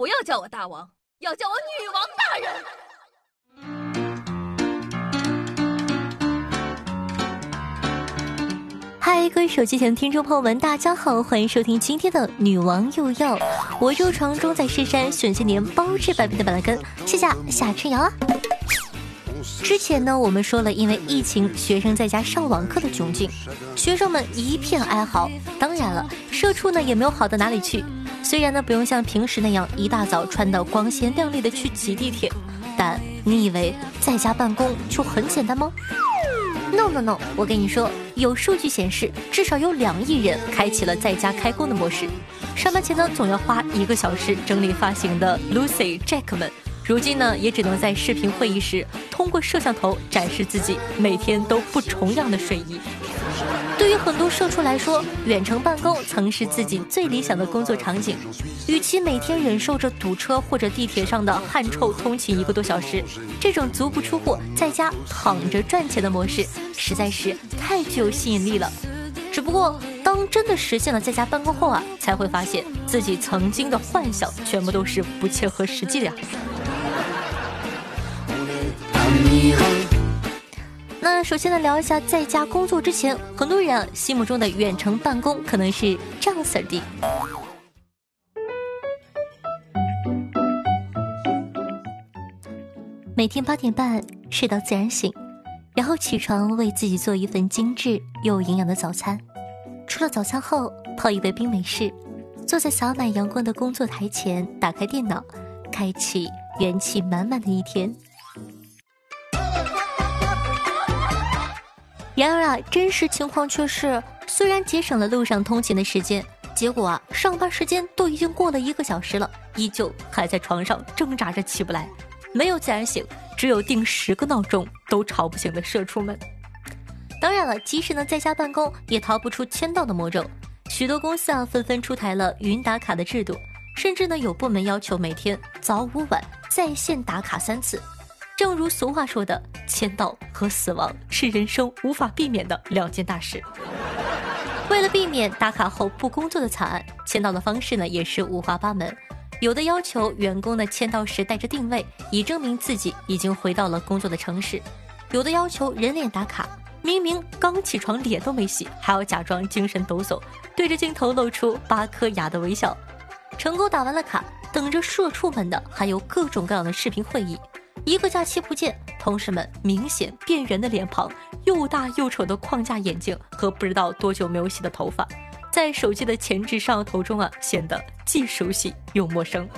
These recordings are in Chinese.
不要叫我大王，要叫我女王大人。嗨，各位手机前的听众朋友们，大家好，欢迎收听今天的《女王又要》，我就床中在深山选些年包治百病的板蓝根，谢谢夏春瑶啊。之前呢，我们说了，因为疫情，学生在家上网课的窘境，学生们一片哀嚎。当然了，社畜呢也没有好到哪里去。虽然呢不用像平时那样一大早穿的光鲜亮丽的去挤地铁，但你以为在家办公就很简单吗？No no no！我跟你说，有数据显示，至少有两亿人开启了在家开工的模式。上班前呢，总要花一个小时整理发型的 Lucy Jack 们，如今呢，也只能在视频会议时通过摄像头展示自己每天都不重样的睡衣。对于很多社畜来说，远程办公曾是自己最理想的工作场景。与其每天忍受着堵车或者地铁上的汗臭通勤一个多小时，这种足不出户在家躺着赚钱的模式实在是太具有吸引力了。只不过，当真的实现了在家办公后啊，才会发现自己曾经的幻想全部都是不切合实际的呀。那首先呢，聊一下在家工作之前，很多人啊心目中的远程办公可能是这样式的：每天八点半睡到自然醒，然后起床为自己做一份精致又营养的早餐，吃了早餐后泡一杯冰美式，坐在洒满阳光的工作台前，打开电脑，开启元气满满的一天。然而啊，真实情况却是，虽然节省了路上通勤的时间，结果啊，上班时间都已经过了一个小时了，依旧还在床上挣扎着起不来，没有自然醒，只有定十个闹钟都吵不醒的社畜们。当然了，即使呢在家办公，也逃不出签到的魔咒。许多公司啊纷纷出台了云打卡的制度，甚至呢有部门要求每天早午晚在线打卡三次。正如俗话说的，签到和死亡是人生无法避免的两件大事。为了避免打卡后不工作的惨案，签到的方式呢也是五花八门。有的要求员工呢签到时带着定位，以证明自己已经回到了工作的城市；有的要求人脸打卡，明明刚起床脸都没洗，还要假装精神抖擞，对着镜头露出八颗牙的微笑。成功打完了卡，等着社畜们的还有各种各样的视频会议。一个假期不见，同事们明显变圆的脸庞、又大又丑的框架眼镜和不知道多久没有洗的头发，在手机的前置摄像头中啊，显得既熟悉又陌生。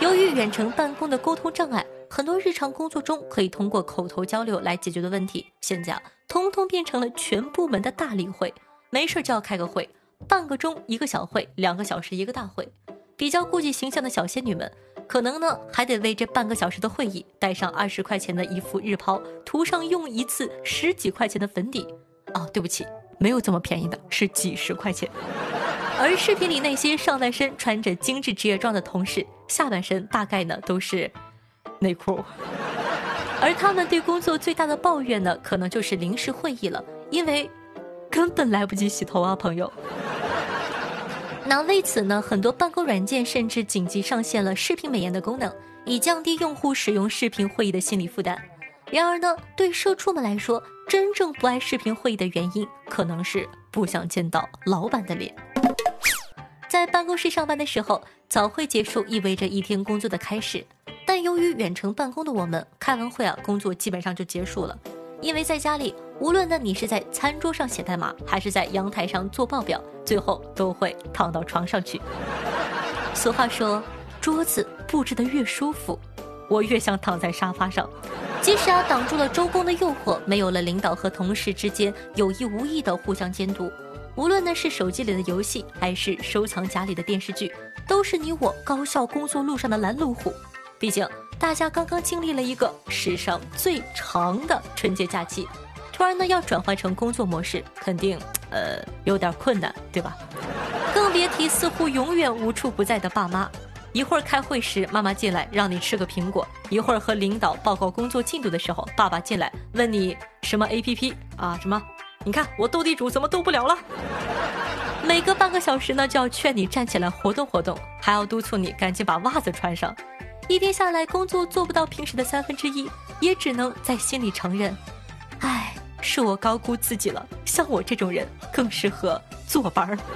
由于远程办公的沟通障碍，很多日常工作中可以通过口头交流来解决的问题，现在啊，通通变成了全部门的大例会。没事就要开个会，半个钟一个小会，两个小时一个大会。比较顾忌形象的小仙女们。可能呢，还得为这半个小时的会议带上二十块钱的一副日抛，涂上用一次十几块钱的粉底。哦，对不起，没有这么便宜的，是几十块钱。而视频里那些上半身穿着精致职业装的同事，下半身大概呢都是内裤。而他们对工作最大的抱怨呢，可能就是临时会议了，因为根本来不及洗头啊，朋友。那为此呢，很多办公软件甚至紧急上线了视频美颜的功能，以降低用户使用视频会议的心理负担。然而呢，对社畜们来说，真正不爱视频会议的原因，可能是不想见到老板的脸。在办公室上班的时候，早会结束意味着一天工作的开始，但由于远程办公的我们，开完会啊，工作基本上就结束了。因为在家里，无论呢你是在餐桌上写代码，还是在阳台上做报表，最后都会躺到床上去。俗话说，桌子布置的越舒服，我越想躺在沙发上。即使啊挡住了周公的诱惑，没有了领导和同事之间有意无意的互相监督，无论呢是手机里的游戏，还是收藏夹里的电视剧，都是你我高效工作路上的拦路虎。毕竟。大家刚刚经历了一个史上最长的春节假期，突然呢要转换成工作模式，肯定呃有点困难，对吧？更别提似乎永远无处不在的爸妈。一会儿开会时，妈妈进来让你吃个苹果；一会儿和领导报告工作进度的时候，爸爸进来问你什么 A P P 啊？什么？你看我斗地主怎么斗不了了？每隔半个小时呢就要劝你站起来活动活动，还要督促你赶紧把袜子穿上。一天下来，工作做不到平时的三分之一，也只能在心里承认，唉，是我高估自己了。像我这种人更适合坐班儿。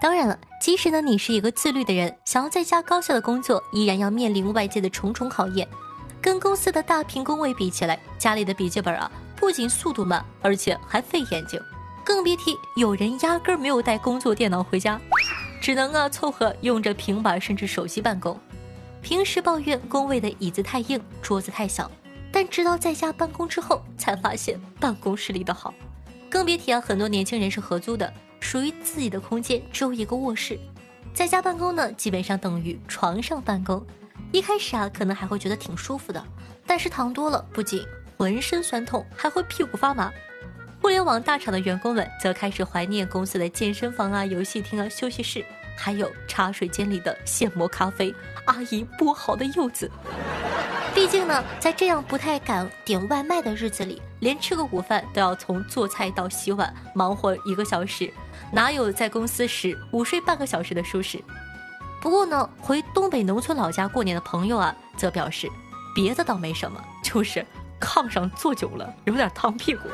当然了，即使呢你是一个自律的人，想要在家高效的工作，依然要面临外界的重重考验。跟公司的大屏工位比起来，家里的笔记本啊，不仅速度慢，而且还费眼睛。更别提有人压根儿没有带工作电脑回家，只能啊凑合用着平板甚至手机办公。平时抱怨工位的椅子太硬，桌子太小，但直到在家办公之后，才发现办公室里的好。更别提啊，很多年轻人是合租的。属于自己的空间只有一个卧室，在家办公呢，基本上等于床上办公。一开始啊，可能还会觉得挺舒服的，但是躺多了，不仅浑身酸痛，还会屁股发麻。互联网大厂的员工们则开始怀念公司的健身房啊、游戏厅啊、休息室，还有茶水间里的现磨咖啡、阿姨剥好的柚子。毕竟呢，在这样不太敢点外卖的日子里，连吃个午饭都要从做菜到洗碗忙活一个小时，哪有在公司时午睡半个小时的舒适？不过呢，回东北农村老家过年的朋友啊，则表示，别的倒没什么，就是炕上坐久了有点烫屁股。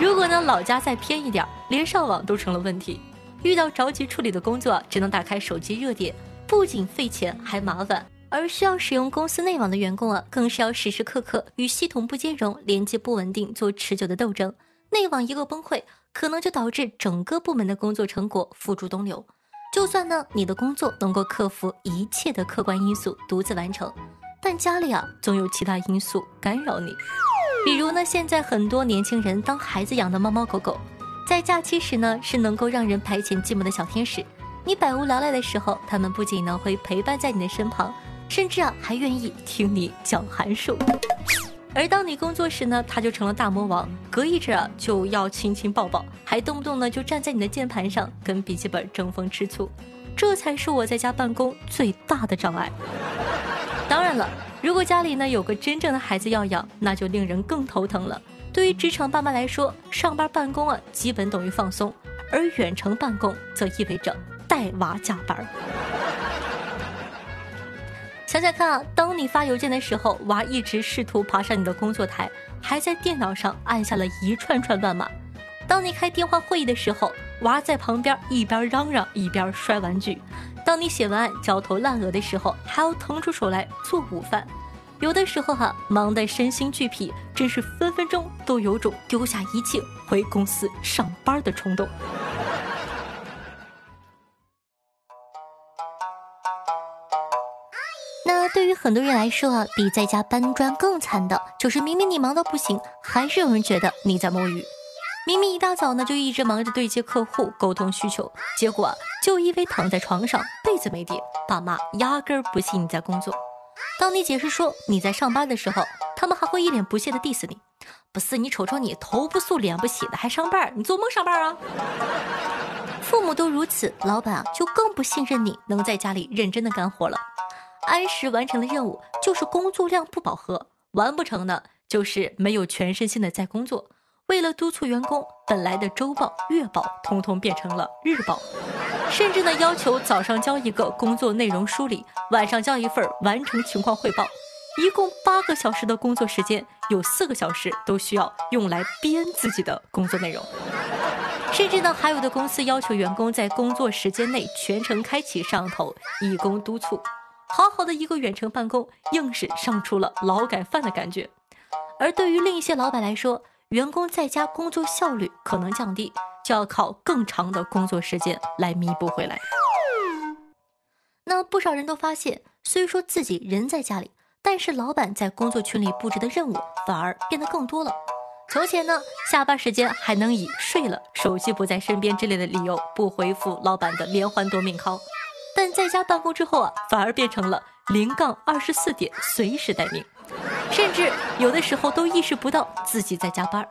如果呢老家再偏一点，连上网都成了问题，遇到着急处理的工作，只能打开手机热点，不仅费钱还麻烦。而需要使用公司内网的员工啊，更是要时时刻刻与系统不兼容、连接不稳定做持久的斗争。内网一个崩溃，可能就导致整个部门的工作成果付诸东流。就算呢，你的工作能够克服一切的客观因素独自完成，但家里啊，总有其他因素干扰你。比如呢，现在很多年轻人当孩子养的猫猫狗狗，在假期时呢，是能够让人排遣寂寞的小天使。你百无聊赖的时候，他们不仅呢会陪伴在你的身旁。甚至啊，还愿意听你讲函数。而当你工作时呢，他就成了大魔王，隔一阵啊就要亲亲抱抱，还动不动呢就站在你的键盘上跟笔记本争风吃醋。这才是我在家办公最大的障碍。当然了，如果家里呢有个真正的孩子要养，那就令人更头疼了。对于职场爸妈来说，上班办公啊基本等于放松，而远程办公则意味着带娃加班。想想看啊，当你发邮件的时候，娃一直试图爬上你的工作台，还在电脑上按下了一串串乱码；当你开电话会议的时候，娃在旁边一边嚷嚷一边摔玩具；当你写文案焦头烂额的时候，还要腾出手来做午饭。有的时候哈，忙得身心俱疲，真是分分钟都有种丢下一切回公司上班的冲动。那对于很多人来说啊，比在家搬砖更惨的，就是明明你忙到不行，还是有人觉得你在摸鱼。明明一大早呢就一直忙着对接客户、沟通需求，结果就因为躺在床上被子没叠，爸妈压根儿不信你在工作。当你解释说你在上班的时候，他们还会一脸不屑的 diss 你。不是你瞅瞅你，头不素脸不洗的还上班？你做梦上班啊！父母都如此，老板啊就更不信任你能在家里认真的干活了。按时完成的任务就是工作量不饱和，完不成的就是没有全身心的在工作。为了督促员工，本来的周报、月报通通变成了日报，甚至呢要求早上交一个工作内容梳理，晚上交一份完成情况汇报。一共八个小时的工作时间，有四个小时都需要用来编自己的工作内容。甚至呢，还有的公司要求员工在工作时间内全程开启摄像头，以供督促。好好的一个远程办公，硬是上出了劳改犯的感觉。而对于另一些老板来说，员工在家工作效率可能降低，就要靠更长的工作时间来弥补回来。那不少人都发现，虽说自己人在家里，但是老板在工作群里布置的任务反而变得更多了。从前呢，下班时间还能以睡了、手机不在身边之类的理由不回复老板的连环夺命 call。但在家办公之后啊，反而变成了零杠二十四点随时待命，甚至有的时候都意识不到自己在加班，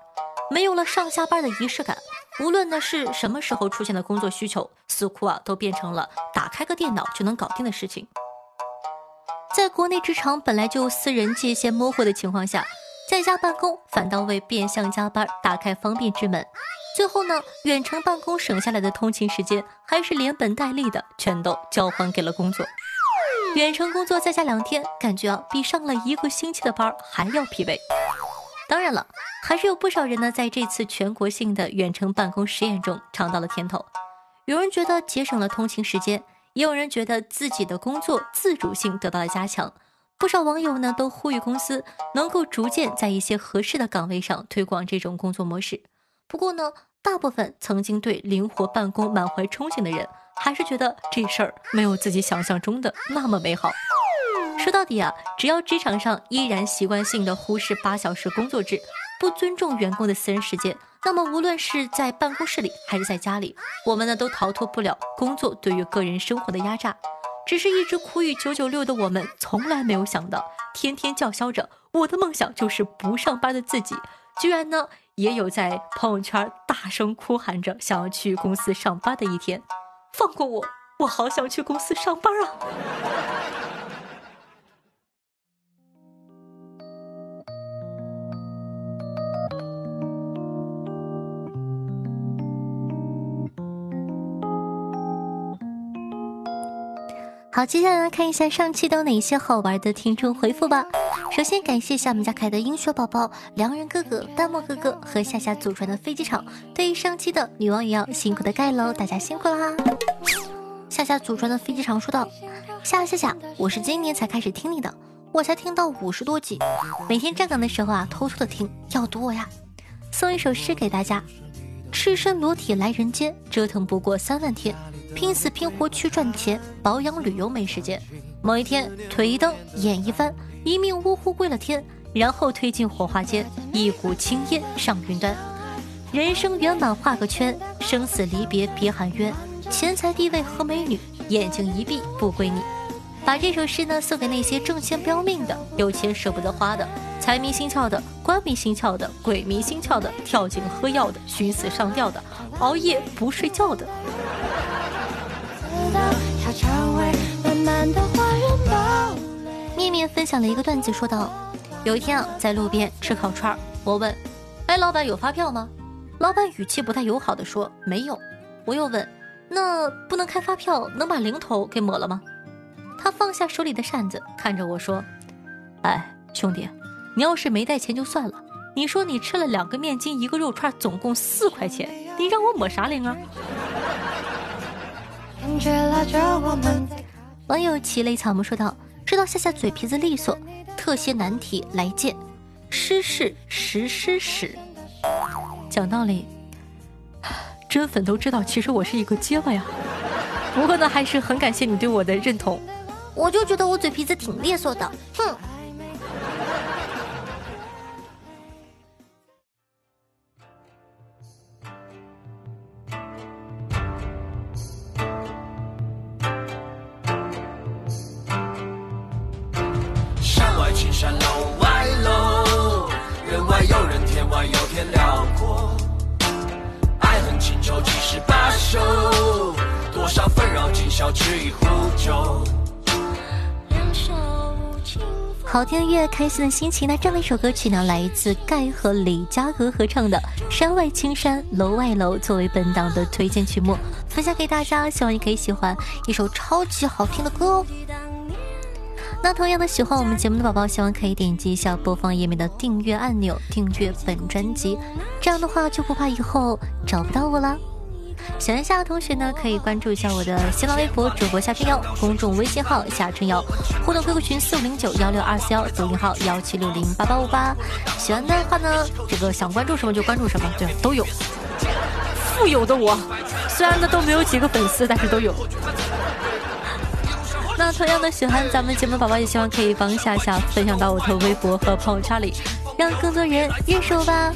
没有了上下班的仪式感。无论呢是什么时候出现的工作需求，似乎啊都变成了打开个电脑就能搞定的事情。在国内职场本来就私人界限模糊的情况下，在家办公反倒为变相加班打开方便之门。最后呢，远程办公省下来的通勤时间，还是连本带利的全都交还给了工作。远程工作在家两天，感觉啊比上了一个星期的班还要疲惫。当然了，还是有不少人呢在这次全国性的远程办公实验中尝到了甜头。有人觉得节省了通勤时间。也有人觉得自己的工作自主性得到了加强，不少网友呢都呼吁公司能够逐渐在一些合适的岗位上推广这种工作模式。不过呢，大部分曾经对灵活办公满怀憧憬的人，还是觉得这事儿没有自己想象中的那么美好。说到底啊，只要职场上依然习惯性的忽视八小时工作制，不尊重员工的私人时间。那么，无论是在办公室里还是在家里，我们呢都逃脱不了工作对于个人生活的压榨。只是一直苦于九九六的我们，从来没有想到，天天叫嚣着我的梦想就是不上班的自己，居然呢也有在朋友圈大声哭喊着想要去公司上班的一天。放过我，我好想去公司上班啊！好，接下来看一下上期都有哪些好玩的听众回复吧。首先感谢一下我们家可爱的英雪宝宝、良人哥哥、弹幕哥哥和夏夏祖传的飞机场。对于上期的女王也要辛苦的盖楼，大家辛苦啦！夏夏祖传的飞机场说道：夏夏夏，我是今年才开始听你的，我才听到五十多集，每天站岗的时候啊，偷偷的听，要读我呀。送一首诗给大家：赤身裸体来人间，折腾不过三万天。拼死拼活去赚钱，保养旅游没时间。某一天，腿一蹬，眼一翻，一命呜呼归了天，然后推进火化间，一股青烟上云端。人生圆满画个圈，生死离别别喊冤。钱财地位和美女，眼睛一闭不归你。把这首诗呢送给那些挣钱不要命的，有钱舍不得花的，财迷心窍的，官迷心窍的，鬼迷心窍的，跳井喝药的，寻死上吊的，熬夜不睡觉的。面面分享了一个段子，说道：有一天啊，在路边吃烤串我问：“哎，老板有发票吗？”老板语气不太友好的说：“没有。”我又问：“那不能开发票，能把零头给抹了吗？”他放下手里的扇子，看着我说：“哎，兄弟，你要是没带钱就算了，你说你吃了两个面筋，一个肉串，总共四块钱，你让我抹啥零啊？”网友奇雷草木说道：“知道夏夏嘴皮子利索，特些难题来见。诗是石诗史，讲道理，真粉都知道，其实我是一个结巴呀。不过呢，还是很感谢你对我的认同。我就觉得我嘴皮子挺利索的，哼。”好听的乐，开心的心情。那这样一首歌曲呢，来自盖和李佳格合唱的《山外青山楼外楼》，作为本档的推荐曲目，分享给大家。希望你可以喜欢一首超级好听的歌哦。那同样的，喜欢我们节目的宝宝，希望可以点击一下播放页面的订阅按钮，订阅本专辑。这样的话，就不怕以后找不到我了。喜欢夏的同学呢，可以关注一下我的新浪微博主播夏春瑶，公众微信号夏春瑶，互动 QQ 群四五零九幺六二四幺，抖音号幺七六零八八五八。喜欢的话呢，这个想关注什么就关注什么，对，都有。富有的我，虽然呢都没有几个粉丝，但是都有。那同样的，喜欢咱们节目宝宝，也希望可以帮夏夏分享到我的微博和朋友圈里，让更多人认识我吧。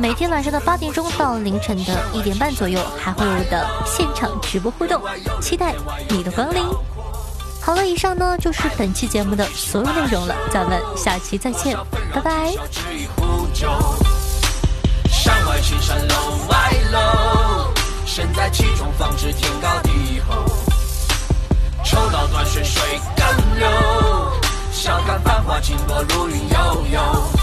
每天晚上的八点钟到凌晨的一点半左右，还会有的现场直播互动，期待你的光临。好了，以上呢就是本期节目的所有内容了，咱们下期再见，拜拜。山外青山楼外楼，身在其中方知天高地厚。抽刀断水水更流。花轻落如云悠悠。